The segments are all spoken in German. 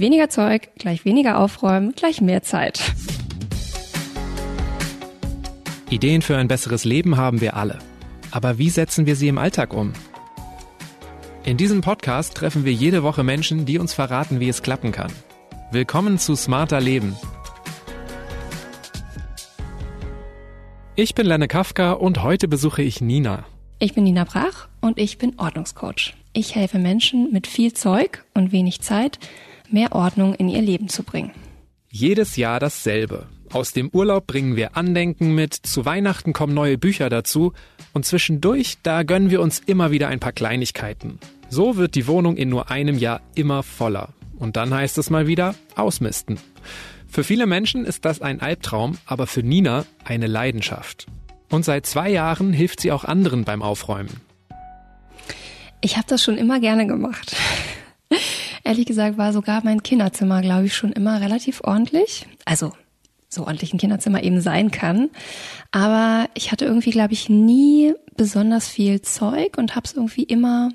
Weniger Zeug, gleich weniger aufräumen, gleich mehr Zeit. Ideen für ein besseres Leben haben wir alle. Aber wie setzen wir sie im Alltag um? In diesem Podcast treffen wir jede Woche Menschen, die uns verraten, wie es klappen kann. Willkommen zu Smarter Leben. Ich bin Lenne Kafka und heute besuche ich Nina. Ich bin Nina Brach und ich bin Ordnungscoach. Ich helfe Menschen mit viel Zeug und wenig Zeit, mehr Ordnung in ihr Leben zu bringen. Jedes Jahr dasselbe. Aus dem Urlaub bringen wir Andenken mit, zu Weihnachten kommen neue Bücher dazu und zwischendurch, da gönnen wir uns immer wieder ein paar Kleinigkeiten. So wird die Wohnung in nur einem Jahr immer voller. Und dann heißt es mal wieder ausmisten. Für viele Menschen ist das ein Albtraum, aber für Nina eine Leidenschaft. Und seit zwei Jahren hilft sie auch anderen beim Aufräumen. Ich habe das schon immer gerne gemacht. Ehrlich gesagt war sogar mein Kinderzimmer, glaube ich, schon immer relativ ordentlich. Also so ordentlich ein Kinderzimmer eben sein kann. Aber ich hatte irgendwie, glaube ich, nie besonders viel Zeug und habe es irgendwie immer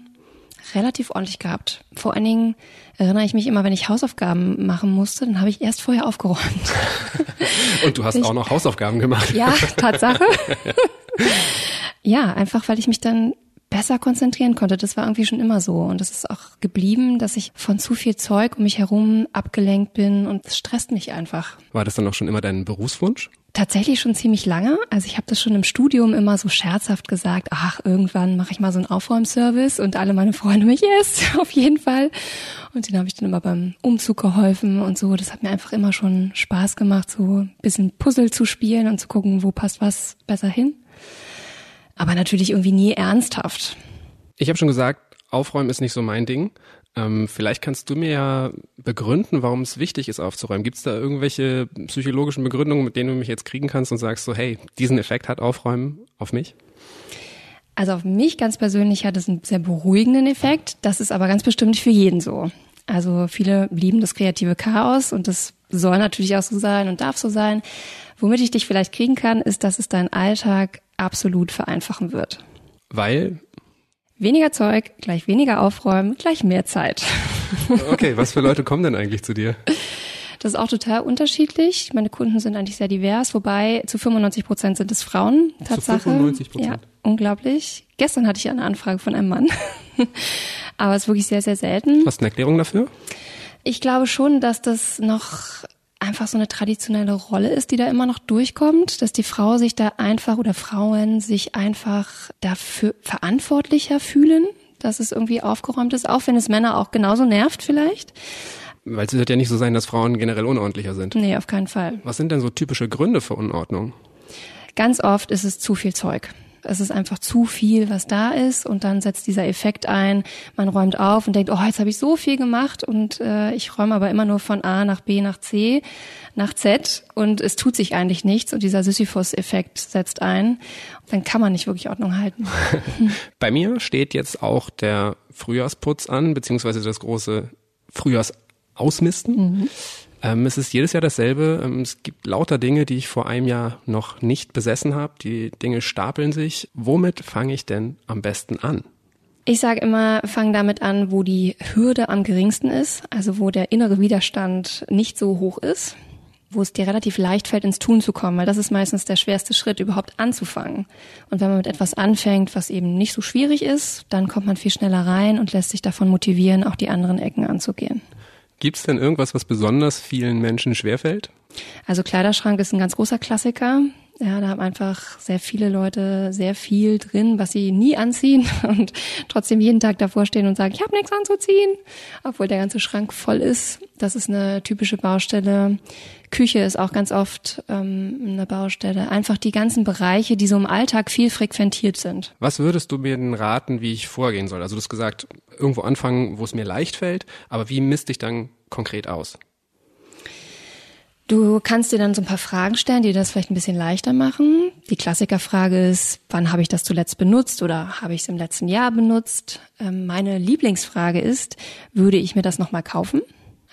relativ ordentlich gehabt. Vor allen Dingen erinnere ich mich immer, wenn ich Hausaufgaben machen musste, dann habe ich erst vorher aufgeräumt. Und du hast ich, auch noch Hausaufgaben gemacht. Ja, Tatsache. ja, einfach weil ich mich dann besser konzentrieren konnte. Das war irgendwie schon immer so. Und das ist auch geblieben, dass ich von zu viel Zeug um mich herum abgelenkt bin und es stresst mich einfach. War das dann auch schon immer dein Berufswunsch? Tatsächlich schon ziemlich lange. Also ich habe das schon im Studium immer so scherzhaft gesagt, ach, irgendwann mache ich mal so einen Aufräumservice und alle meine Freunde mich, yes, auf jeden Fall. Und den habe ich dann immer beim Umzug geholfen und so. Das hat mir einfach immer schon Spaß gemacht, so ein bisschen Puzzle zu spielen und zu gucken, wo passt was besser hin. Aber natürlich irgendwie nie ernsthaft. Ich habe schon gesagt, Aufräumen ist nicht so mein Ding. Ähm, vielleicht kannst du mir ja begründen, warum es wichtig ist aufzuräumen. Gibt es da irgendwelche psychologischen Begründungen, mit denen du mich jetzt kriegen kannst und sagst so, hey, diesen Effekt hat Aufräumen auf mich? Also auf mich ganz persönlich hat es einen sehr beruhigenden Effekt. Das ist aber ganz bestimmt nicht für jeden so. Also viele lieben das kreative Chaos und das soll natürlich auch so sein und darf so sein. Womit ich dich vielleicht kriegen kann, ist, dass es deinen Alltag absolut vereinfachen wird. Weil Weniger Zeug, gleich weniger aufräumen, gleich mehr Zeit. Okay, was für Leute kommen denn eigentlich zu dir? Das ist auch total unterschiedlich. Meine Kunden sind eigentlich sehr divers, wobei zu 95 Prozent sind es Frauen. Tatsache. Zu 95 Prozent? Ja, unglaublich. Gestern hatte ich eine Anfrage von einem Mann. Aber es ist wirklich sehr, sehr selten. Hast du eine Erklärung dafür? Ich glaube schon, dass das noch einfach so eine traditionelle Rolle ist, die da immer noch durchkommt, dass die Frau sich da einfach oder Frauen sich einfach dafür verantwortlicher fühlen, dass es irgendwie aufgeräumt ist, auch wenn es Männer auch genauso nervt vielleicht. Weil es wird ja nicht so sein, dass Frauen generell unordentlicher sind. Nee, auf keinen Fall. Was sind denn so typische Gründe für Unordnung? Ganz oft ist es zu viel Zeug. Es ist einfach zu viel, was da ist und dann setzt dieser Effekt ein. Man räumt auf und denkt, oh, jetzt habe ich so viel gemacht und äh, ich räume aber immer nur von A nach B nach C nach Z und es tut sich eigentlich nichts und dieser Sisyphus-Effekt setzt ein. Dann kann man nicht wirklich Ordnung halten. Bei mir steht jetzt auch der Frühjahrsputz an, beziehungsweise das große Frühjahrsausmisten. Mhm. Ähm, es ist jedes Jahr dasselbe. Ähm, es gibt lauter Dinge, die ich vor einem Jahr noch nicht besessen habe. Die Dinge stapeln sich. Womit fange ich denn am besten an? Ich sage immer, fang damit an, wo die Hürde am geringsten ist, also wo der innere Widerstand nicht so hoch ist, wo es dir relativ leicht fällt, ins Tun zu kommen, weil das ist meistens der schwerste Schritt, überhaupt anzufangen. Und wenn man mit etwas anfängt, was eben nicht so schwierig ist, dann kommt man viel schneller rein und lässt sich davon motivieren, auch die anderen Ecken anzugehen. Gibt es denn irgendwas, was besonders vielen Menschen schwerfällt? Also Kleiderschrank ist ein ganz großer Klassiker. Ja, da haben einfach sehr viele Leute sehr viel drin, was sie nie anziehen und trotzdem jeden Tag davor stehen und sagen, ich habe nichts anzuziehen, obwohl der ganze Schrank voll ist. Das ist eine typische Baustelle. Küche ist auch ganz oft ähm, eine Baustelle. Einfach die ganzen Bereiche, die so im Alltag viel frequentiert sind. Was würdest du mir denn raten, wie ich vorgehen soll? Also du hast gesagt, irgendwo anfangen, wo es mir leicht fällt, aber wie misst ich dann konkret aus? Du kannst dir dann so ein paar Fragen stellen, die das vielleicht ein bisschen leichter machen. Die Klassikerfrage ist, wann habe ich das zuletzt benutzt oder habe ich es im letzten Jahr benutzt? Ähm, meine Lieblingsfrage ist, würde ich mir das nochmal kaufen?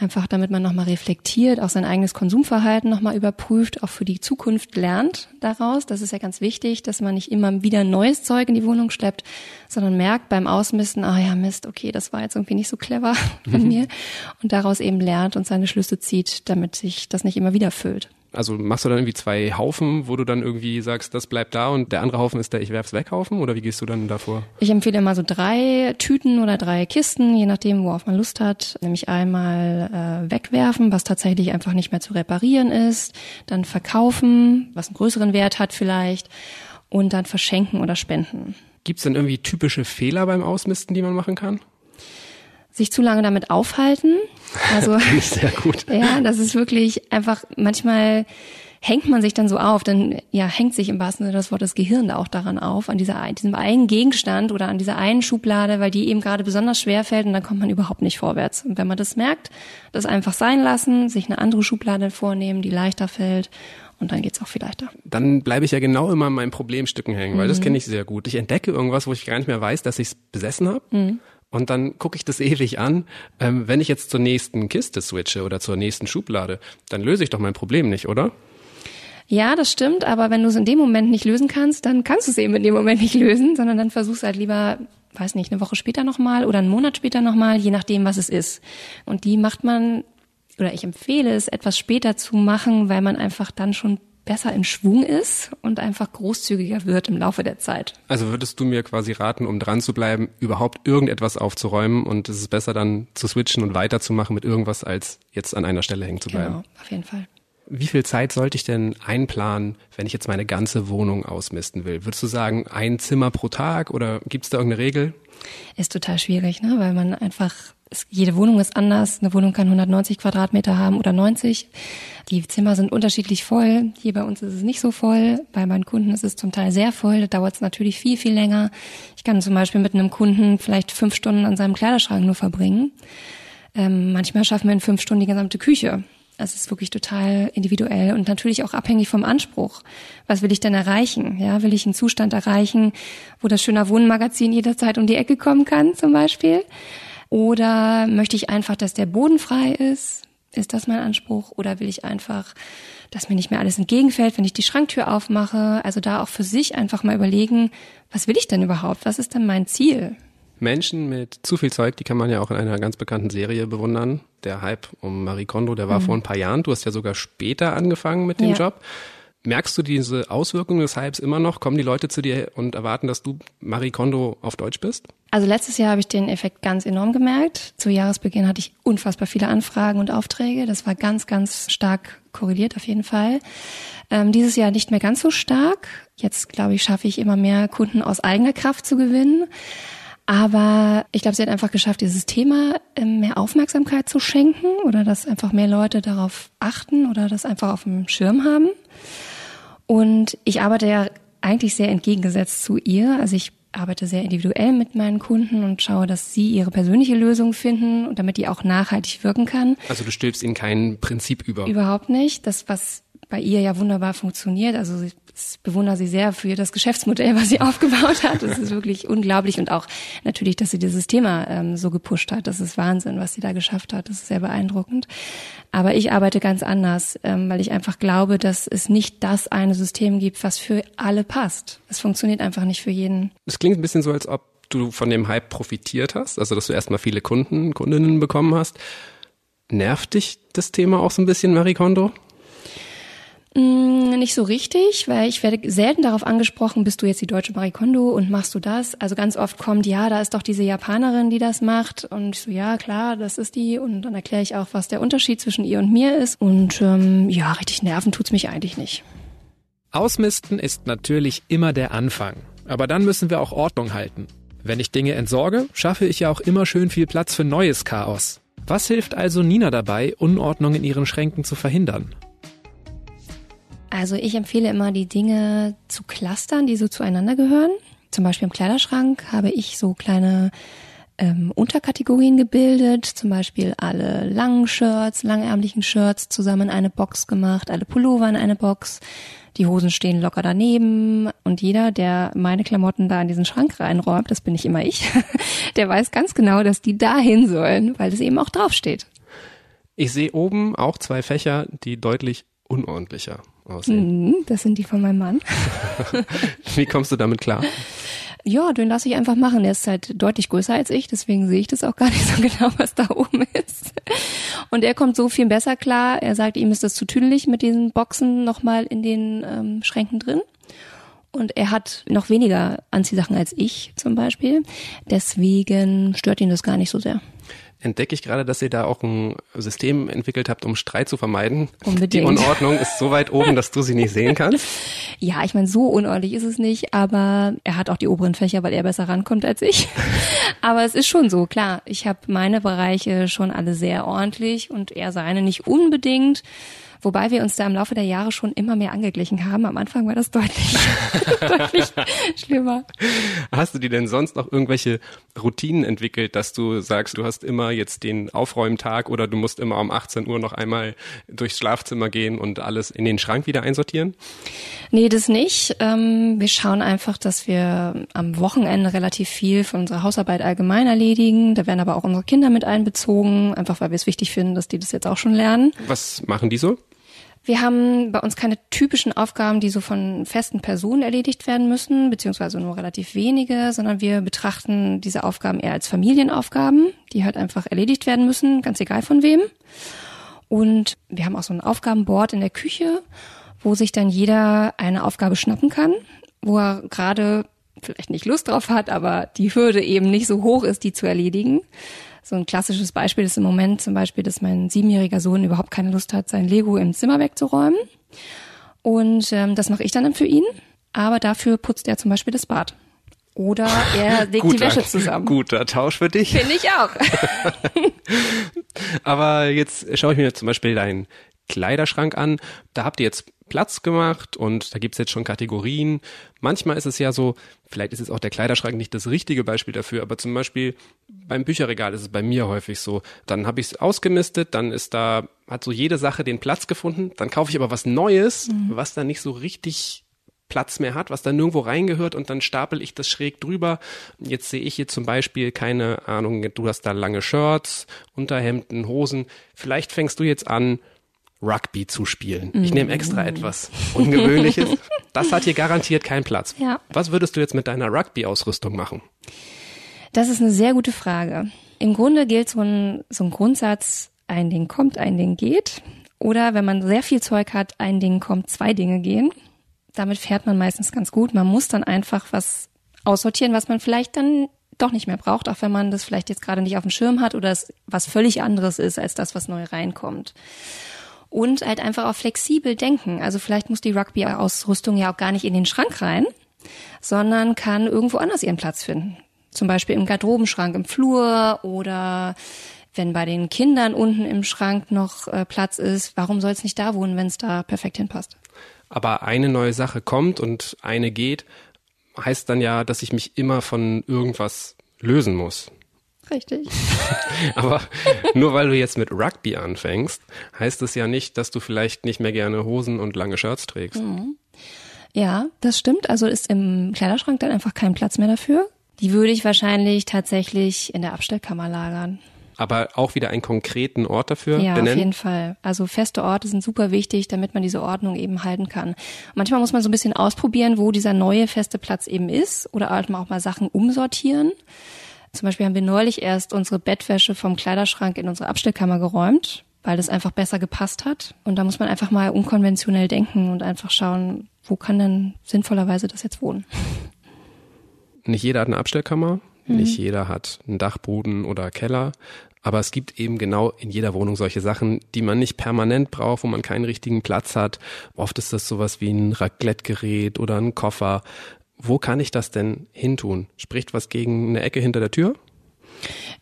Einfach damit man nochmal reflektiert, auch sein eigenes Konsumverhalten nochmal überprüft, auch für die Zukunft lernt daraus. Das ist ja ganz wichtig, dass man nicht immer wieder neues Zeug in die Wohnung schleppt, sondern merkt beim Ausmisten, ah ja, Mist, okay, das war jetzt irgendwie nicht so clever von mhm. mir. Und daraus eben lernt und seine Schlüsse zieht, damit sich das nicht immer wieder füllt. Also machst du dann irgendwie zwei Haufen, wo du dann irgendwie sagst, das bleibt da und der andere Haufen ist der Ich werf's weg Haufen oder wie gehst du dann davor? Ich empfehle immer so drei Tüten oder drei Kisten, je nachdem, worauf man Lust hat. Nämlich einmal äh, wegwerfen, was tatsächlich einfach nicht mehr zu reparieren ist, dann verkaufen, was einen größeren Wert hat vielleicht und dann verschenken oder spenden. Gibt's denn irgendwie typische Fehler beim Ausmisten, die man machen kann? Sich zu lange damit aufhalten. Also sehr gut. ja, das ist wirklich einfach manchmal hängt man sich dann so auf, dann ja hängt sich im wahrsten Sinne des Wortes das Gehirn da auch daran auf, an dieser, diesem einen Gegenstand oder an dieser einen Schublade, weil die eben gerade besonders schwer fällt und dann kommt man überhaupt nicht vorwärts. Und wenn man das merkt, das einfach sein lassen, sich eine andere Schublade vornehmen, die leichter fällt und dann geht's auch viel leichter. Dann bleibe ich ja genau immer an meinen Problemstücken hängen, weil mhm. das kenne ich sehr gut. Ich entdecke irgendwas, wo ich gar nicht mehr weiß, dass ich es besessen habe. Mhm. Und dann gucke ich das ewig an. Ähm, wenn ich jetzt zur nächsten Kiste switche oder zur nächsten Schublade, dann löse ich doch mein Problem nicht, oder? Ja, das stimmt, aber wenn du es in dem Moment nicht lösen kannst, dann kannst du es eben in dem Moment nicht lösen, sondern dann versuchst halt lieber, weiß nicht, eine Woche später nochmal oder einen Monat später nochmal, je nachdem, was es ist. Und die macht man, oder ich empfehle es, etwas später zu machen, weil man einfach dann schon besser in Schwung ist und einfach großzügiger wird im Laufe der Zeit. Also würdest du mir quasi raten, um dran zu bleiben, überhaupt irgendetwas aufzuräumen und es ist besser dann zu switchen und weiterzumachen mit irgendwas, als jetzt an einer Stelle hängen zu bleiben? Genau, auf jeden Fall. Wie viel Zeit sollte ich denn einplanen, wenn ich jetzt meine ganze Wohnung ausmisten will? Würdest du sagen, ein Zimmer pro Tag oder gibt es da irgendeine Regel? Ist total schwierig, ne? weil man einfach es, jede Wohnung ist anders. Eine Wohnung kann 190 Quadratmeter haben oder 90. Die Zimmer sind unterschiedlich voll. Hier bei uns ist es nicht so voll. Bei meinen Kunden ist es zum Teil sehr voll. Da dauert es natürlich viel, viel länger. Ich kann zum Beispiel mit einem Kunden vielleicht fünf Stunden an seinem Kleiderschrank nur verbringen. Ähm, manchmal schaffen wir in fünf Stunden die gesamte Küche. Es ist wirklich total individuell und natürlich auch abhängig vom Anspruch. Was will ich denn erreichen? Ja, will ich einen Zustand erreichen, wo das schöner Wohnmagazin jederzeit um die Ecke kommen kann, zum Beispiel? Oder möchte ich einfach, dass der Boden frei ist? Ist das mein Anspruch? Oder will ich einfach, dass mir nicht mehr alles entgegenfällt, wenn ich die Schranktür aufmache? Also da auch für sich einfach mal überlegen, was will ich denn überhaupt? Was ist denn mein Ziel? Menschen mit zu viel Zeug, die kann man ja auch in einer ganz bekannten Serie bewundern. Der Hype um Marie Kondo, der war mhm. vor ein paar Jahren. Du hast ja sogar später angefangen mit dem ja. Job. Merkst du diese Auswirkungen des Hypes immer noch? Kommen die Leute zu dir und erwarten, dass du Marie Kondo auf Deutsch bist? Also letztes Jahr habe ich den Effekt ganz enorm gemerkt. Zu Jahresbeginn hatte ich unfassbar viele Anfragen und Aufträge. Das war ganz, ganz stark korreliert auf jeden Fall. Ähm, dieses Jahr nicht mehr ganz so stark. Jetzt, glaube ich, schaffe ich immer mehr Kunden aus eigener Kraft zu gewinnen. Aber ich glaube, sie hat einfach geschafft, dieses Thema ähm, mehr Aufmerksamkeit zu schenken oder dass einfach mehr Leute darauf achten oder das einfach auf dem Schirm haben. Und ich arbeite ja eigentlich sehr entgegengesetzt zu ihr. Also ich arbeite sehr individuell mit meinen Kunden und schaue, dass sie ihre persönliche Lösung finden und damit die auch nachhaltig wirken kann. Also du stülpst ihnen kein Prinzip über. Überhaupt nicht. Das, was bei ihr ja wunderbar funktioniert. Also ich bewundere sie sehr für das Geschäftsmodell, was sie aufgebaut hat. Das ist wirklich unglaublich und auch natürlich, dass sie dieses Thema ähm, so gepusht hat. Das ist Wahnsinn, was sie da geschafft hat. Das ist sehr beeindruckend. Aber ich arbeite ganz anders, ähm, weil ich einfach glaube, dass es nicht das eine System gibt, was für alle passt. Es funktioniert einfach nicht für jeden. Es klingt ein bisschen so, als ob du von dem Hype profitiert hast, also dass du erstmal viele Kunden, Kundinnen bekommen hast. Nervt dich das Thema auch so ein bisschen, Marie Kondo? Mm, nicht so richtig, weil ich werde selten darauf angesprochen, bist du jetzt die deutsche Marie Kondo und machst du das? Also ganz oft kommt, ja, da ist doch diese Japanerin, die das macht. Und ich so, ja, klar, das ist die. Und dann erkläre ich auch, was der Unterschied zwischen ihr und mir ist. Und ähm, ja, richtig nerven tut's mich eigentlich nicht. Ausmisten ist natürlich immer der Anfang. Aber dann müssen wir auch Ordnung halten. Wenn ich Dinge entsorge, schaffe ich ja auch immer schön viel Platz für neues Chaos. Was hilft also Nina dabei, Unordnung in ihren Schränken zu verhindern? Also ich empfehle immer, die Dinge zu clustern, die so zueinander gehören. Zum Beispiel im Kleiderschrank habe ich so kleine ähm, Unterkategorien gebildet, zum Beispiel alle langen Shirts, langärmlichen Shirts zusammen in eine Box gemacht, alle Pullover in eine Box. Die Hosen stehen locker daneben und jeder, der meine Klamotten da in diesen Schrank reinräumt, das bin nicht immer ich, der weiß ganz genau, dass die dahin sollen, weil es eben auch draufsteht. Ich sehe oben auch zwei Fächer, die deutlich unordentlicher aussehen. Mhm, das sind die von meinem Mann. Wie kommst du damit klar? Ja, den lasse ich einfach machen. Der ist halt deutlich größer als ich, deswegen sehe ich das auch gar nicht so genau, was da oben ist. Und er kommt so viel besser klar. Er sagt, ihm ist das zu tüdelig mit diesen Boxen nochmal in den ähm, Schränken drin. Und er hat noch weniger Anziehsachen als ich zum Beispiel. Deswegen stört ihn das gar nicht so sehr entdecke ich gerade, dass ihr da auch ein System entwickelt habt, um Streit zu vermeiden. Unbedingt. Die Unordnung ist so weit oben, dass du sie nicht sehen kannst. Ja, ich meine, so unordentlich ist es nicht, aber er hat auch die oberen Fächer, weil er besser rankommt als ich. aber es ist schon so, klar. Ich habe meine Bereiche schon alle sehr ordentlich und er seine nicht unbedingt. Wobei wir uns da im Laufe der Jahre schon immer mehr angeglichen haben. Am Anfang war das deutlich, deutlich schlimmer. Hast du dir denn sonst noch irgendwelche Routinen entwickelt, dass du sagst, du hast immer jetzt den Aufräumtag oder du musst immer um 18 Uhr noch einmal durchs Schlafzimmer gehen und alles in den Schrank wieder einsortieren? Nee, das nicht. Ähm, wir schauen einfach, dass wir am Wochenende relativ viel von unserer Hausarbeit allgemein erledigen. Da werden aber auch unsere Kinder mit einbezogen, einfach weil wir es wichtig finden, dass die das jetzt auch schon lernen. Was machen die so? Wir haben bei uns keine typischen Aufgaben, die so von festen Personen erledigt werden müssen, beziehungsweise nur relativ wenige, sondern wir betrachten diese Aufgaben eher als Familienaufgaben, die halt einfach erledigt werden müssen, ganz egal von wem. Und wir haben auch so ein Aufgabenboard in der Küche, wo sich dann jeder eine Aufgabe schnappen kann, wo er gerade vielleicht nicht Lust drauf hat, aber die Hürde eben nicht so hoch ist, die zu erledigen. So ein klassisches Beispiel ist im Moment zum Beispiel, dass mein siebenjähriger Sohn überhaupt keine Lust hat, sein Lego im Zimmer wegzuräumen. Und ähm, das mache ich dann für ihn. Aber dafür putzt er zum Beispiel das Bad. Oder er legt guter, die Wäsche zusammen. Guter Tausch für dich. Finde ich auch. Aber jetzt schaue ich mir zum Beispiel deinen Kleiderschrank an. Da habt ihr jetzt Platz gemacht und da gibt's jetzt schon Kategorien. Manchmal ist es ja so, vielleicht ist es auch der Kleiderschrank nicht das richtige Beispiel dafür, aber zum Beispiel beim Bücherregal ist es bei mir häufig so. Dann habe ich es ausgemistet, dann ist da, hat so jede Sache den Platz gefunden, dann kaufe ich aber was Neues, mhm. was dann nicht so richtig Platz mehr hat, was da nirgendwo reingehört und dann stapel ich das schräg drüber. Jetzt sehe ich hier zum Beispiel, keine Ahnung, du hast da lange Shirts, Unterhemden, Hosen. Vielleicht fängst du jetzt an, Rugby zu spielen. Ich nehme extra mm. etwas Ungewöhnliches. Das hat hier garantiert keinen Platz. Ja. Was würdest du jetzt mit deiner Rugby-Ausrüstung machen? Das ist eine sehr gute Frage. Im Grunde gilt so ein, so ein Grundsatz, ein Ding kommt, ein Ding geht. Oder wenn man sehr viel Zeug hat, ein Ding kommt, zwei Dinge gehen. Damit fährt man meistens ganz gut. Man muss dann einfach was aussortieren, was man vielleicht dann doch nicht mehr braucht, auch wenn man das vielleicht jetzt gerade nicht auf dem Schirm hat oder es was völlig anderes ist als das, was neu reinkommt und halt einfach auch flexibel denken. Also vielleicht muss die Rugby-Ausrüstung ja auch gar nicht in den Schrank rein, sondern kann irgendwo anders ihren Platz finden. Zum Beispiel im Garderobenschrank im Flur oder wenn bei den Kindern unten im Schrank noch äh, Platz ist, warum soll es nicht da wohnen, wenn es da perfekt hinpasst? Aber eine neue Sache kommt und eine geht, heißt dann ja, dass ich mich immer von irgendwas lösen muss. Richtig. Aber nur weil du jetzt mit Rugby anfängst, heißt es ja nicht, dass du vielleicht nicht mehr gerne Hosen und lange Shirts trägst. Mhm. Ja, das stimmt. Also ist im Kleiderschrank dann einfach kein Platz mehr dafür. Die würde ich wahrscheinlich tatsächlich in der Abstellkammer lagern. Aber auch wieder einen konkreten Ort dafür ja, benennen? auf jeden Fall. Also feste Orte sind super wichtig, damit man diese Ordnung eben halten kann. Manchmal muss man so ein bisschen ausprobieren, wo dieser neue feste Platz eben ist oder halt auch mal Sachen umsortieren. Zum Beispiel haben wir neulich erst unsere Bettwäsche vom Kleiderschrank in unsere Abstellkammer geräumt, weil das einfach besser gepasst hat. Und da muss man einfach mal unkonventionell denken und einfach schauen, wo kann denn sinnvollerweise das jetzt wohnen. Nicht jeder hat eine Abstellkammer, mhm. nicht jeder hat einen Dachboden oder Keller. Aber es gibt eben genau in jeder Wohnung solche Sachen, die man nicht permanent braucht, wo man keinen richtigen Platz hat. Oft ist das sowas wie ein Raclette-Gerät oder ein Koffer, wo kann ich das denn hintun? Spricht was gegen eine Ecke hinter der Tür?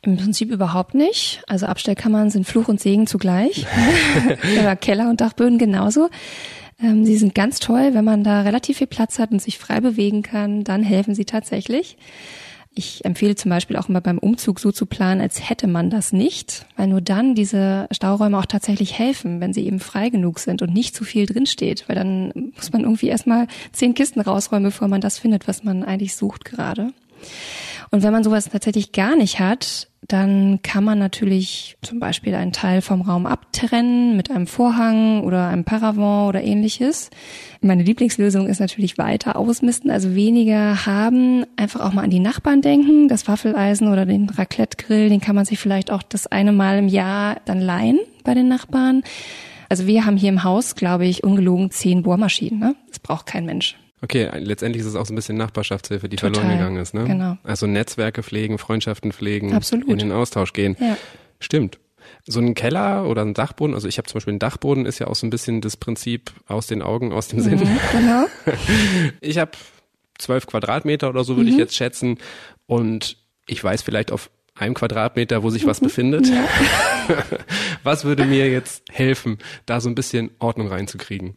Im Prinzip überhaupt nicht. Also Abstellkammern sind Fluch und Segen zugleich. Oder Keller und Dachböden genauso. Ähm, sie sind ganz toll, wenn man da relativ viel Platz hat und sich frei bewegen kann, dann helfen sie tatsächlich. Ich empfehle zum Beispiel auch immer beim Umzug so zu planen, als hätte man das nicht, weil nur dann diese Stauräume auch tatsächlich helfen, wenn sie eben frei genug sind und nicht zu viel drinsteht, weil dann muss man irgendwie erstmal zehn Kisten rausräumen, bevor man das findet, was man eigentlich sucht gerade. Und wenn man sowas tatsächlich gar nicht hat, dann kann man natürlich zum Beispiel einen Teil vom Raum abtrennen mit einem Vorhang oder einem Paravent oder ähnliches. Meine Lieblingslösung ist natürlich weiter ausmisten, also weniger haben, einfach auch mal an die Nachbarn denken. Das Waffeleisen oder den Raclette-Grill, den kann man sich vielleicht auch das eine Mal im Jahr dann leihen bei den Nachbarn. Also wir haben hier im Haus, glaube ich, ungelogen zehn Bohrmaschinen. Ne? Das braucht kein Mensch. Okay, letztendlich ist es auch so ein bisschen Nachbarschaftshilfe, die Total, verloren gegangen ist. Ne? genau. Also Netzwerke pflegen, Freundschaften pflegen, Absolut. in den Austausch gehen. Ja. Stimmt. So ein Keller oder ein Dachboden, also ich habe zum Beispiel einen Dachboden, ist ja auch so ein bisschen das Prinzip aus den Augen, aus dem Sinn. Mhm, genau. Ich habe zwölf Quadratmeter oder so würde ich jetzt schätzen und ich weiß vielleicht auf einem Quadratmeter, wo sich was befindet. was würde mir jetzt helfen, da so ein bisschen Ordnung reinzukriegen?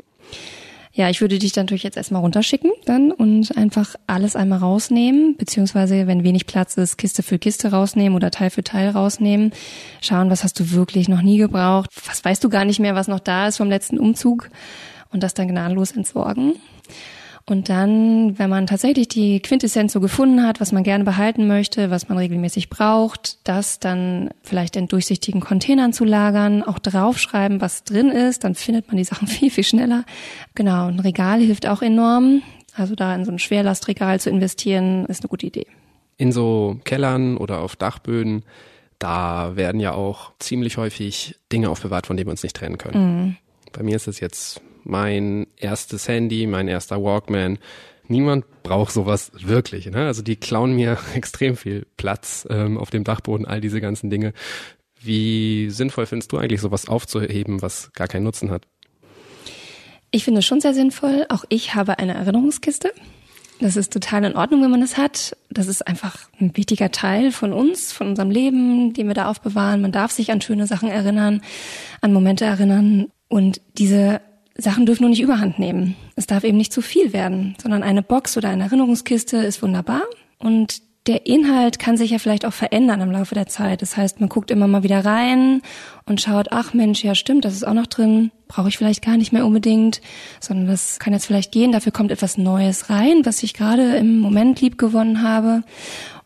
Ja, ich würde dich dann natürlich jetzt erstmal runterschicken dann und einfach alles einmal rausnehmen, beziehungsweise wenn wenig Platz ist, Kiste für Kiste rausnehmen oder Teil für Teil rausnehmen. Schauen, was hast du wirklich noch nie gebraucht, was weißt du gar nicht mehr, was noch da ist vom letzten Umzug und das dann gnadenlos entsorgen. Und dann, wenn man tatsächlich die Quintessenz so gefunden hat, was man gerne behalten möchte, was man regelmäßig braucht, das dann vielleicht in durchsichtigen Containern zu lagern, auch draufschreiben, was drin ist, dann findet man die Sachen viel, viel schneller. Genau, ein Regal hilft auch enorm. Also da in so ein Schwerlastregal zu investieren, ist eine gute Idee. In so Kellern oder auf Dachböden, da werden ja auch ziemlich häufig Dinge aufbewahrt, von denen wir uns nicht trennen können. Bei mir ist es jetzt mein erstes Handy, mein erster Walkman. Niemand braucht sowas wirklich. Ne? Also die klauen mir extrem viel Platz ähm, auf dem Dachboden, all diese ganzen Dinge. Wie sinnvoll findest du eigentlich, sowas aufzuheben, was gar keinen Nutzen hat? Ich finde es schon sehr sinnvoll. Auch ich habe eine Erinnerungskiste. Das ist total in Ordnung, wenn man das hat. Das ist einfach ein wichtiger Teil von uns, von unserem Leben, den wir da aufbewahren. Man darf sich an schöne Sachen erinnern, an Momente erinnern. Und diese Sachen dürfen nur nicht überhand nehmen. Es darf eben nicht zu viel werden, sondern eine Box oder eine Erinnerungskiste ist wunderbar. Und der Inhalt kann sich ja vielleicht auch verändern im Laufe der Zeit. Das heißt, man guckt immer mal wieder rein und schaut, ach Mensch, ja stimmt, das ist auch noch drin, brauche ich vielleicht gar nicht mehr unbedingt, sondern das kann jetzt vielleicht gehen, dafür kommt etwas Neues rein, was ich gerade im Moment lieb gewonnen habe.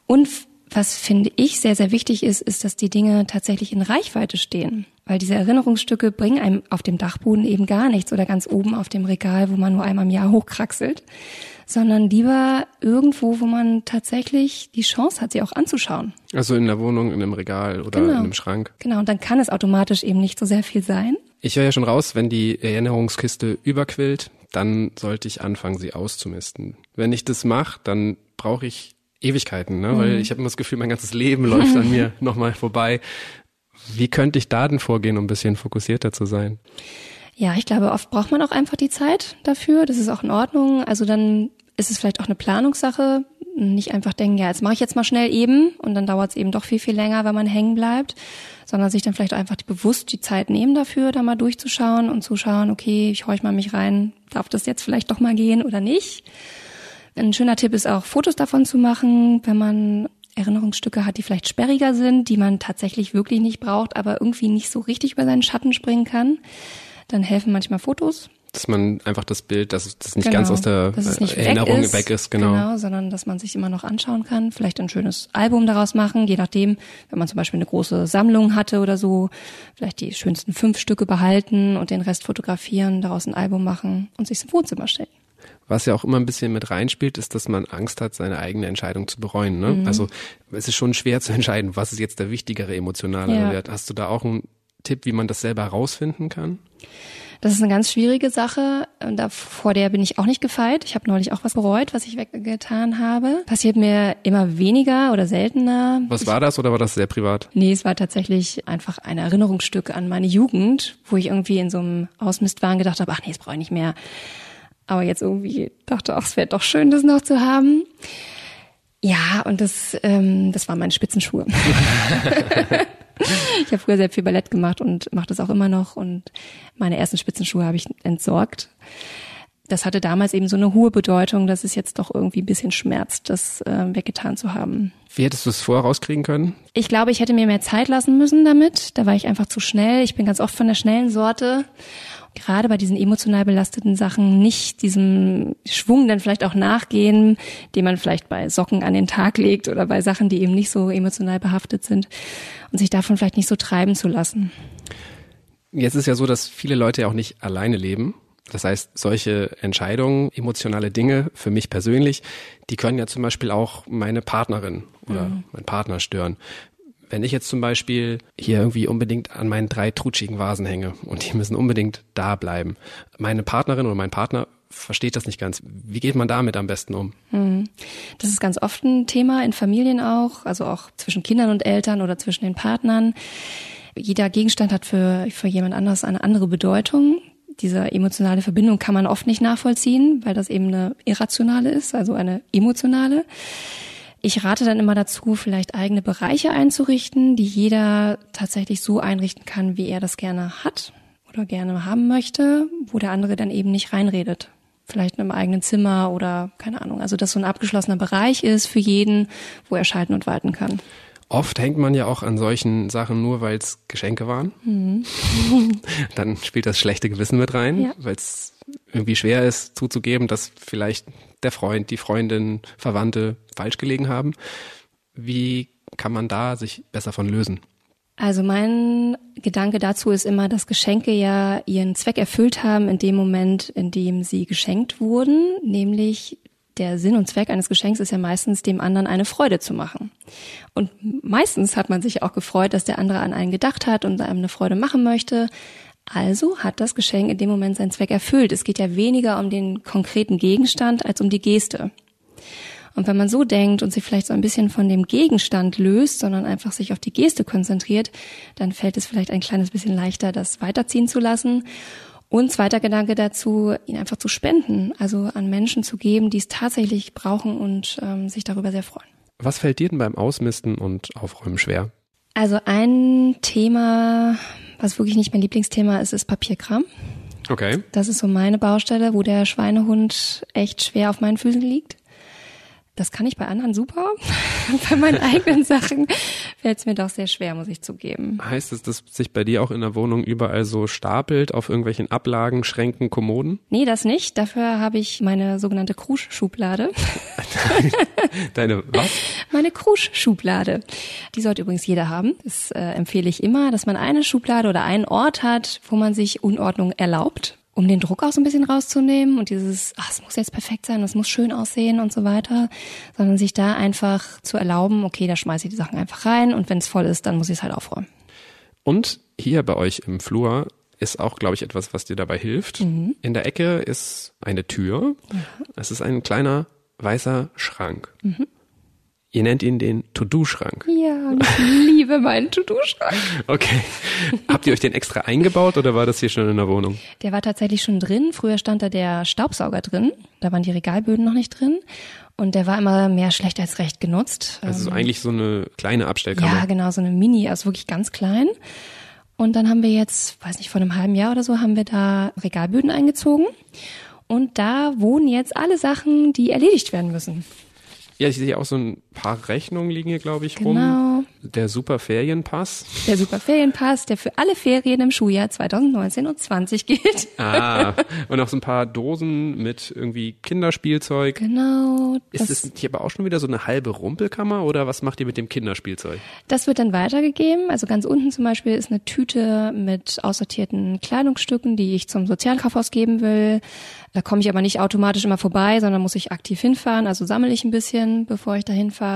Und was finde ich sehr, sehr wichtig ist, ist, dass die Dinge tatsächlich in Reichweite stehen. Weil diese Erinnerungsstücke bringen einem auf dem Dachboden eben gar nichts oder ganz oben auf dem Regal, wo man nur einmal im Jahr hochkraxelt, sondern lieber irgendwo, wo man tatsächlich die Chance hat, sie auch anzuschauen. Also in der Wohnung, in einem Regal oder Genau. in einem Schrank. Genau, und dann kann es automatisch eben nicht so sehr viel sein. Ich höre ja schon raus, wenn die Erinnerungskiste überquillt, dann sollte ich anfangen, sie auszumisten. Wenn ich das mache, dann brauche ich Ewigkeiten, ne? weil ich habe immer das Gefühl, mein ganzes Leben läuft an mir nochmal vorbei. Wie könnte ich da denn vorgehen, um ein bisschen fokussierter zu sein? Ja, ich glaube, oft braucht man auch einfach die Zeit dafür. Das ist auch in Ordnung. Also dann ist es vielleicht auch eine Planungssache. Nicht einfach denken, ja, jetzt mache ich jetzt mal schnell eben und dann dauert es eben doch viel, viel länger, wenn man hängen bleibt, sondern sich dann vielleicht einfach bewusst die Zeit nehmen dafür, da mal durchzuschauen und zu schauen, okay, ich horch mal mich rein, darf das jetzt vielleicht doch mal gehen oder nicht. Ein schöner Tipp ist auch, Fotos davon zu machen, wenn man Erinnerungsstücke hat, die vielleicht sperriger sind, die man tatsächlich wirklich nicht braucht, aber irgendwie nicht so richtig über seinen Schatten springen kann. Dann helfen manchmal Fotos. Dass man einfach das Bild, dass das nicht Genau, ganz aus der Erinnerung weg ist, weg ist, genau. genau, sondern dass man sich immer noch anschauen kann, vielleicht ein schönes Album daraus machen, je nachdem, wenn man zum Beispiel eine große Sammlung hatte oder so, vielleicht die schönsten fünf Stücke behalten und den Rest fotografieren, daraus ein Album machen und sich ins Wohnzimmer stellen. Was ja auch immer ein bisschen mit reinspielt, ist, dass man Angst hat, seine eigene Entscheidung zu bereuen. Ne? Mhm. Also es ist schon schwer zu entscheiden, was ist jetzt der wichtigere emotionale Ja. Wert. Hast du da auch einen Tipp, wie man das selber herausfinden kann? Das ist eine ganz schwierige Sache. Und Da, vor der bin ich auch nicht gefeit. Ich habe neulich auch was bereut, was ich weggetan habe. Passiert mir immer weniger oder seltener. Was war das oder war das sehr privat? Nee, es war tatsächlich einfach ein Erinnerungsstück an meine Jugend, wo ich irgendwie in so einem Ausmistwahn gedacht habe, ach nee, das brauche ich nicht mehr. Aber jetzt irgendwie dachte, ach, es wäre doch schön, das noch zu haben. Ja, und das, ähm, das waren meine Spitzenschuhe. ich habe früher sehr viel Ballett gemacht und mache das auch immer noch. Und meine ersten Spitzenschuhe habe ich entsorgt. Das hatte damals eben so eine hohe Bedeutung, dass es jetzt doch irgendwie ein bisschen schmerzt, das äh, weggetan zu haben. Wie hättest du es vorher rauskriegen können? Ich glaube, ich hätte mir mehr Zeit lassen müssen damit. Da war ich einfach zu schnell. Ich bin ganz oft von der schnellen Sorte. Gerade bei diesen emotional belasteten Sachen nicht diesem Schwung dann vielleicht auch nachgehen, den man vielleicht bei Socken an den Tag legt oder bei Sachen, die eben nicht so emotional behaftet sind und sich davon vielleicht nicht so treiben zu lassen. Jetzt ist ja so, dass viele Leute ja auch nicht alleine leben. Das heißt, solche Entscheidungen, emotionale Dinge für mich persönlich, die können ja zum Beispiel auch meine Partnerin oder mhm. mein Partner stören. Wenn ich jetzt zum Beispiel hier irgendwie unbedingt an meinen drei trutschigen Vasen hänge und die müssen unbedingt da bleiben, meine Partnerin oder mein Partner versteht das nicht ganz. Wie geht man damit am besten um? Hm. Das ist ganz oft ein Thema in Familien auch, also auch zwischen Kindern und Eltern oder zwischen den Partnern. Jeder Gegenstand hat für, für jemand anderes eine andere Bedeutung. Diese emotionale Verbindung kann man oft nicht nachvollziehen, weil das eben eine irrationale ist, also eine emotionale. Ich rate dann immer dazu, vielleicht eigene Bereiche einzurichten, die jeder tatsächlich so einrichten kann, wie er das gerne hat oder gerne haben möchte, wo der andere dann eben nicht reinredet. Vielleicht in einem eigenen Zimmer oder keine Ahnung. Also dass so ein abgeschlossener Bereich ist für jeden, wo er schalten und walten kann. Oft hängt man ja auch an solchen Sachen nur, weil es Geschenke waren. Mhm. Dann spielt das schlechte Gewissen mit rein, ja. weil es irgendwie schwer ist zuzugeben, dass vielleicht der Freund, die Freundin, Verwandte falsch gelegen haben. Wie kann man da sich besser von lösen? Also mein Gedanke dazu ist immer, dass Geschenke ja ihren Zweck erfüllt haben in dem Moment, in dem sie geschenkt wurden, nämlich der Sinn und Zweck eines Geschenks ist ja meistens, dem anderen eine Freude zu machen. Und meistens hat man sich auch gefreut, dass der andere an einen gedacht hat und einem eine Freude machen möchte. Also hat das Geschenk in dem Moment seinen Zweck erfüllt. Es geht ja weniger um den konkreten Gegenstand als um die Geste. Und wenn man so denkt und sich vielleicht so ein bisschen von dem Gegenstand löst, sondern einfach sich auf die Geste konzentriert, dann fällt es vielleicht ein kleines bisschen leichter, das weiterziehen zu lassen. Und zweiter Gedanke dazu, ihn einfach zu spenden, also an Menschen zu geben, die es tatsächlich brauchen und ähm, sich darüber sehr freuen. Was fällt dir denn beim Ausmisten und Aufräumen schwer? Also ein Thema, was wirklich nicht mein Lieblingsthema ist, ist Papierkram. Okay. Das ist so meine Baustelle, wo der Schweinehund echt schwer auf meinen Füßen liegt. Das kann ich bei anderen super. bei meinen eigenen Sachen fällt es mir doch sehr schwer, muss ich zugeben. Heißt es, dass sich bei dir auch in der Wohnung überall so stapelt auf irgendwelchen Ablagen, Schränken, Kommoden? Nee, das nicht. Dafür habe ich meine sogenannte Krusch-Schublade. Deine was? Meine Krusch-Schublade. Die sollte übrigens jeder haben. Das äh, empfehle ich immer, dass man eine Schublade oder einen Ort hat, wo man sich Unordnung erlaubt um den Druck auch so ein bisschen rauszunehmen und dieses, ach, es muss jetzt perfekt sein, es muss schön aussehen und so weiter, sondern sich da einfach zu erlauben, okay, da schmeiße ich die Sachen einfach rein und wenn es voll ist, dann muss ich es halt aufräumen. Und hier bei euch im Flur ist auch, glaube ich, etwas, was dir dabei hilft. Mhm. In der Ecke ist eine Tür. Es ist ein kleiner weißer Schrank. Mhm. Ihr nennt ihn den To-Do-Schrank. Ja, ich liebe meinen To-Do-Schrank. Okay. Habt ihr euch den extra eingebaut oder war das hier schon in der Wohnung? Der war tatsächlich schon drin. Früher stand da der Staubsauger drin. Da waren die Regalböden noch nicht drin. Und der war immer mehr schlecht als recht genutzt. Also so ähm, eigentlich so eine kleine Abstellkammer. Ja, genau, so eine Mini, also wirklich ganz klein. Und dann haben wir jetzt, weiß nicht, vor einem halben Jahr oder so, haben wir da Regalböden eingezogen. Und da wohnen jetzt alle Sachen, die erledigt werden müssen. Ja, ich sehe auch so ein paar Rechnungen liegen hier, glaube ich, genau. rum. Der Super Ferienpass. Der Super Ferienpass, der für alle Ferien im Schuljahr 2019 und 20 gilt. Ah, und auch so ein paar Dosen mit irgendwie Kinderspielzeug. Genau. Ist das hier aber auch schon wieder so eine halbe Rumpelkammer oder was macht ihr mit dem Kinderspielzeug? Das wird dann weitergegeben. Also ganz unten zum Beispiel ist eine Tüte mit aussortierten Kleidungsstücken, die ich zum Sozialkaufhaus geben will. Da komme ich aber nicht automatisch immer vorbei, sondern muss ich aktiv hinfahren. Also sammle ich ein bisschen, bevor ich da hinfahre.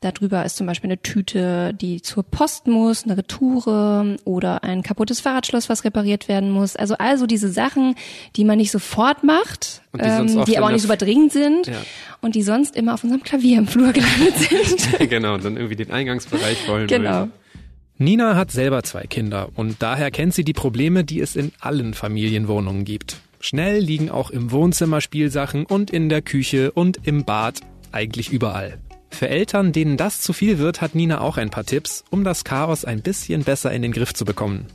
Darüber ist zum Beispiel eine Tüte, die zur Post muss, eine Retoure oder ein kaputtes Fahrradschloss, was repariert werden muss. Also also diese Sachen, die man nicht sofort macht, die, ähm, die aber auch nicht super dringend sind ja. und die sonst immer auf unserem Klavier im Flur gelandet sind. genau, und dann irgendwie den Eingangsbereich wollen. Genau. Will. Nina hat selber zwei Kinder und daher kennt sie die Probleme, die es in allen Familienwohnungen gibt. Schnell liegen auch im Wohnzimmer Spielsachen und in der Küche und im Bad, eigentlich überall. Für Eltern, denen das zu viel wird, hat Nina auch ein paar Tipps, um das Chaos ein bisschen besser in den Griff zu bekommen.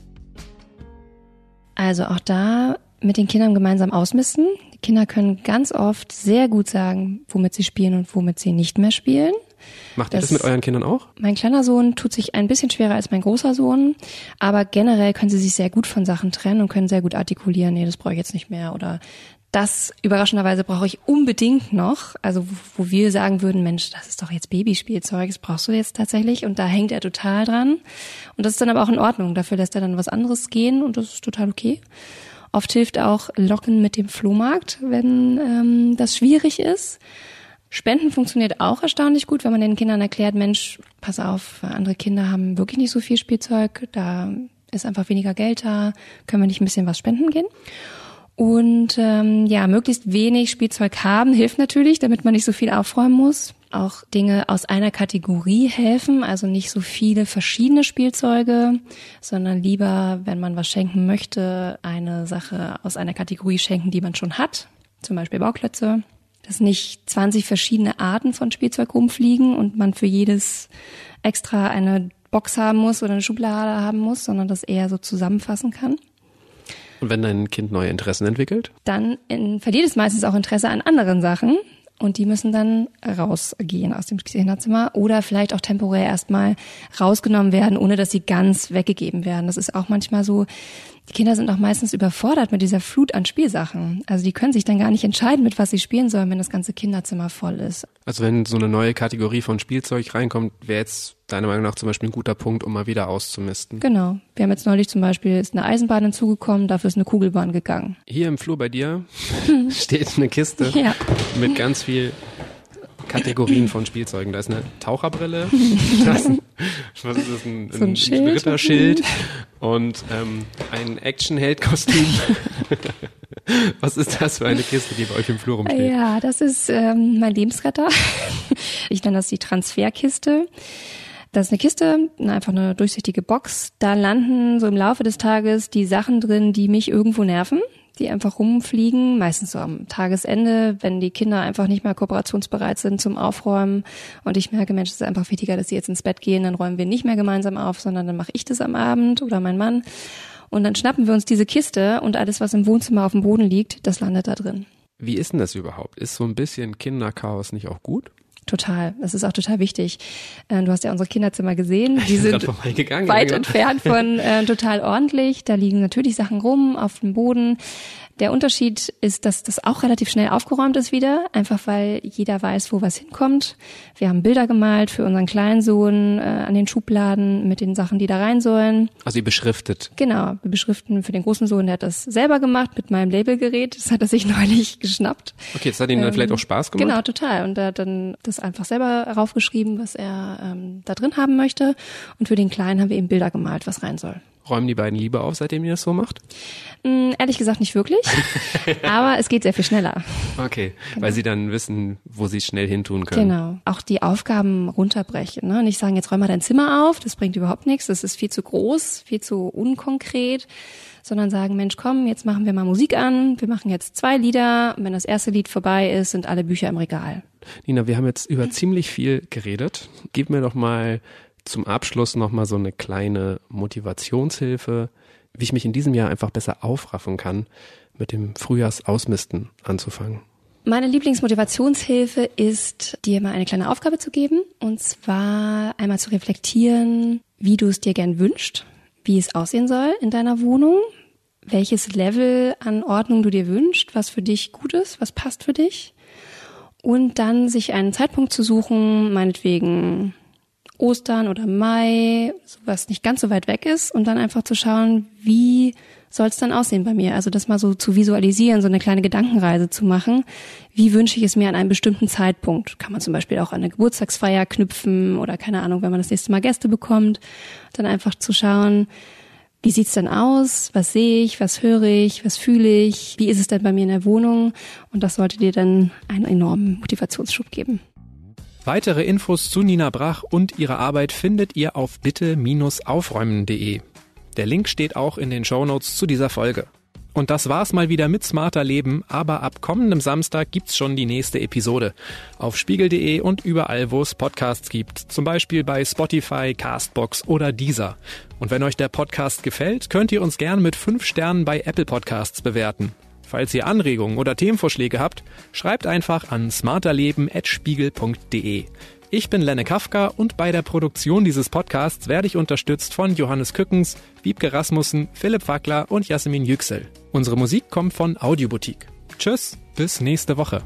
Also auch da mit den Kindern gemeinsam ausmisten. Die Kinder können ganz oft sehr gut sagen, womit sie spielen und womit sie nicht mehr spielen. Macht ihr das, das mit euren Kindern auch? Mein kleiner Sohn tut sich ein bisschen schwerer als mein großer Sohn, aber generell können sie sich sehr gut von Sachen trennen und können sehr gut artikulieren, nee, das brauche ich jetzt nicht mehr oder das überraschenderweise brauche ich unbedingt noch. Also wo wir sagen würden, Mensch, das ist doch jetzt Babyspielzeug, das brauchst du jetzt tatsächlich. Und da hängt er total dran. Und das ist dann aber auch in Ordnung. Dafür lässt er dann was anderes gehen und das ist total okay. Oft hilft auch Locken mit dem Flohmarkt, wenn ähm, das schwierig ist. Spenden funktioniert auch erstaunlich gut, wenn man den Kindern erklärt, Mensch, pass auf, andere Kinder haben wirklich nicht so viel Spielzeug, da ist einfach weniger Geld da, können wir nicht ein bisschen was spenden gehen. Und ähm, ja, möglichst wenig Spielzeug haben hilft natürlich, damit man nicht so viel aufräumen muss. Auch Dinge aus einer Kategorie helfen, also nicht so viele verschiedene Spielzeuge, sondern lieber, wenn man was schenken möchte, eine Sache aus einer Kategorie schenken, die man schon hat, zum Beispiel Bauklötze. Dass nicht 20 verschiedene Arten von Spielzeug rumfliegen und man für jedes extra eine Box haben muss oder eine Schublade haben muss, sondern das eher so zusammenfassen kann. Und wenn dein Kind neue Interessen entwickelt? Dann in, verliert es meistens auch Interesse an anderen Sachen. Und die müssen dann rausgehen aus dem Kinderzimmer oder vielleicht auch temporär erstmal rausgenommen werden, ohne dass sie ganz weggegeben werden. Das ist auch manchmal so, die Kinder sind auch meistens überfordert mit dieser Flut an Spielsachen. Also die können sich dann gar nicht entscheiden, mit was sie spielen sollen, wenn das ganze Kinderzimmer voll ist. Also wenn so eine neue Kategorie von Spielzeug reinkommt, wäre jetzt deiner Meinung nach zum Beispiel ein guter Punkt, um mal wieder auszumisten. Genau. Wir haben jetzt neulich zum Beispiel ist eine Eisenbahn hinzugekommen, dafür ist eine Kugelbahn gegangen. Hier im Flur bei dir steht eine Kiste ja. mit ganz viel Kategorien von Spielzeugen. Da ist eine Taucherbrille, da ist ein, was ist das, ein, so ein, ein Schild. Ritterschild und ähm, ein Action-Held-Kostüm. was ist das für eine Kiste, die bei euch im Flur rumsteht? Ja, das ist ähm, mein Lebensretter. Ich nenne das die Transferkiste. Das ist eine Kiste, einfach eine durchsichtige Box. Da landen so im Laufe des Tages die Sachen drin, die mich irgendwo nerven die einfach rumfliegen, meistens so am Tagesende, wenn die Kinder einfach nicht mehr kooperationsbereit sind zum Aufräumen und ich merke, Mensch, es ist einfach wichtiger, dass sie jetzt ins Bett gehen, dann räumen wir nicht mehr gemeinsam auf, sondern dann mache ich das am Abend oder mein Mann und dann schnappen wir uns diese Kiste und alles, was im Wohnzimmer auf dem Boden liegt, das landet da drin. Wie ist denn das überhaupt? Ist so ein bisschen Kinderchaos nicht auch gut? Total. Das ist auch total wichtig. Äh, du hast ja unsere Kinderzimmer gesehen. Die sind weit entfernt von äh, total ordentlich. Da liegen natürlich Sachen rum auf dem Boden. Der Unterschied ist, dass das auch relativ schnell aufgeräumt ist wieder, einfach weil jeder weiß, wo was hinkommt. Wir haben Bilder gemalt für unseren kleinen Sohn äh, an den Schubladen mit den Sachen, die da rein sollen. Also ihr beschriftet? Genau, wir beschriften für den großen Sohn, der hat das selber gemacht mit meinem Labelgerät. Das hat er sich neulich geschnappt. Okay, das hat ihm dann ähm, vielleicht auch Spaß gemacht? Genau, total. Und er hat dann das einfach selber raufgeschrieben, was er ähm, da drin haben möchte. Und für den Kleinen haben wir ihm Bilder gemalt, was rein soll. Räumen die beiden lieber auf, seitdem ihr das so macht? Mm, ehrlich gesagt nicht wirklich, aber es geht sehr viel schneller. Okay, genau. weil sie dann wissen, wo sie es schnell hintun können. Genau, auch die Aufgaben runterbrechen. Ne? Nicht sagen, jetzt räum mal dein Zimmer auf, das bringt überhaupt nichts, das ist viel zu groß, viel zu unkonkret, sondern sagen, Mensch, komm, jetzt machen wir mal Musik an, wir machen jetzt zwei Lieder und wenn das erste Lied vorbei ist, sind alle Bücher im Regal. Nina, wir haben jetzt über ziemlich viel geredet. Gib mir doch mal zum Abschluss nochmal so eine kleine Motivationshilfe, wie ich mich in diesem Jahr einfach besser aufraffen kann, mit dem Frühjahrsausmisten anzufangen. Meine Lieblingsmotivationshilfe ist, dir mal eine kleine Aufgabe zu geben. Und zwar einmal zu reflektieren, wie du es dir gern wünscht, wie es aussehen soll in deiner Wohnung, welches Level an Ordnung du dir wünschst, was für dich gut ist, was passt für dich. Und dann sich einen Zeitpunkt zu suchen, meinetwegen Ostern oder Mai, was nicht ganz so weit weg ist und dann einfach zu schauen, wie soll es dann aussehen bei mir? Also das mal so zu visualisieren, so eine kleine Gedankenreise zu machen. Wie wünsche ich es mir an einem bestimmten Zeitpunkt? Kann man zum Beispiel auch an eine Geburtstagsfeier knüpfen oder keine Ahnung, wenn man das nächste Mal Gäste bekommt, dann einfach zu schauen, wie sieht's denn aus? Was sehe ich? Was höre ich? Was fühle ich? Wie ist es denn bei mir in der Wohnung? Und das sollte dir dann einen enormen Motivationsschub geben. Weitere Infos zu Nina Brach und ihrer Arbeit findet ihr auf bitte-aufräumen.de. Der Link steht auch in den Shownotes zu dieser Folge. Und das war's mal wieder mit Smarter Leben, aber ab kommendem Samstag gibt's schon die nächste Episode. Auf spiegel.de und überall, wo es Podcasts gibt. Zum Beispiel bei Spotify, Castbox oder Deezer. Und wenn euch der Podcast gefällt, könnt ihr uns gern mit fünf Sternen bei Apple Podcasts bewerten. Falls ihr Anregungen oder Themenvorschläge habt, schreibt einfach an smarterleben.spiegel.de. Ich bin Lenne Kafka und bei der Produktion dieses Podcasts werde ich unterstützt von Johannes Kückens, Wiebke Rasmussen, Philipp Wackler und Jasmin Yüksel. Unsere Musik kommt von Audioboutique. Tschüss, bis nächste Woche.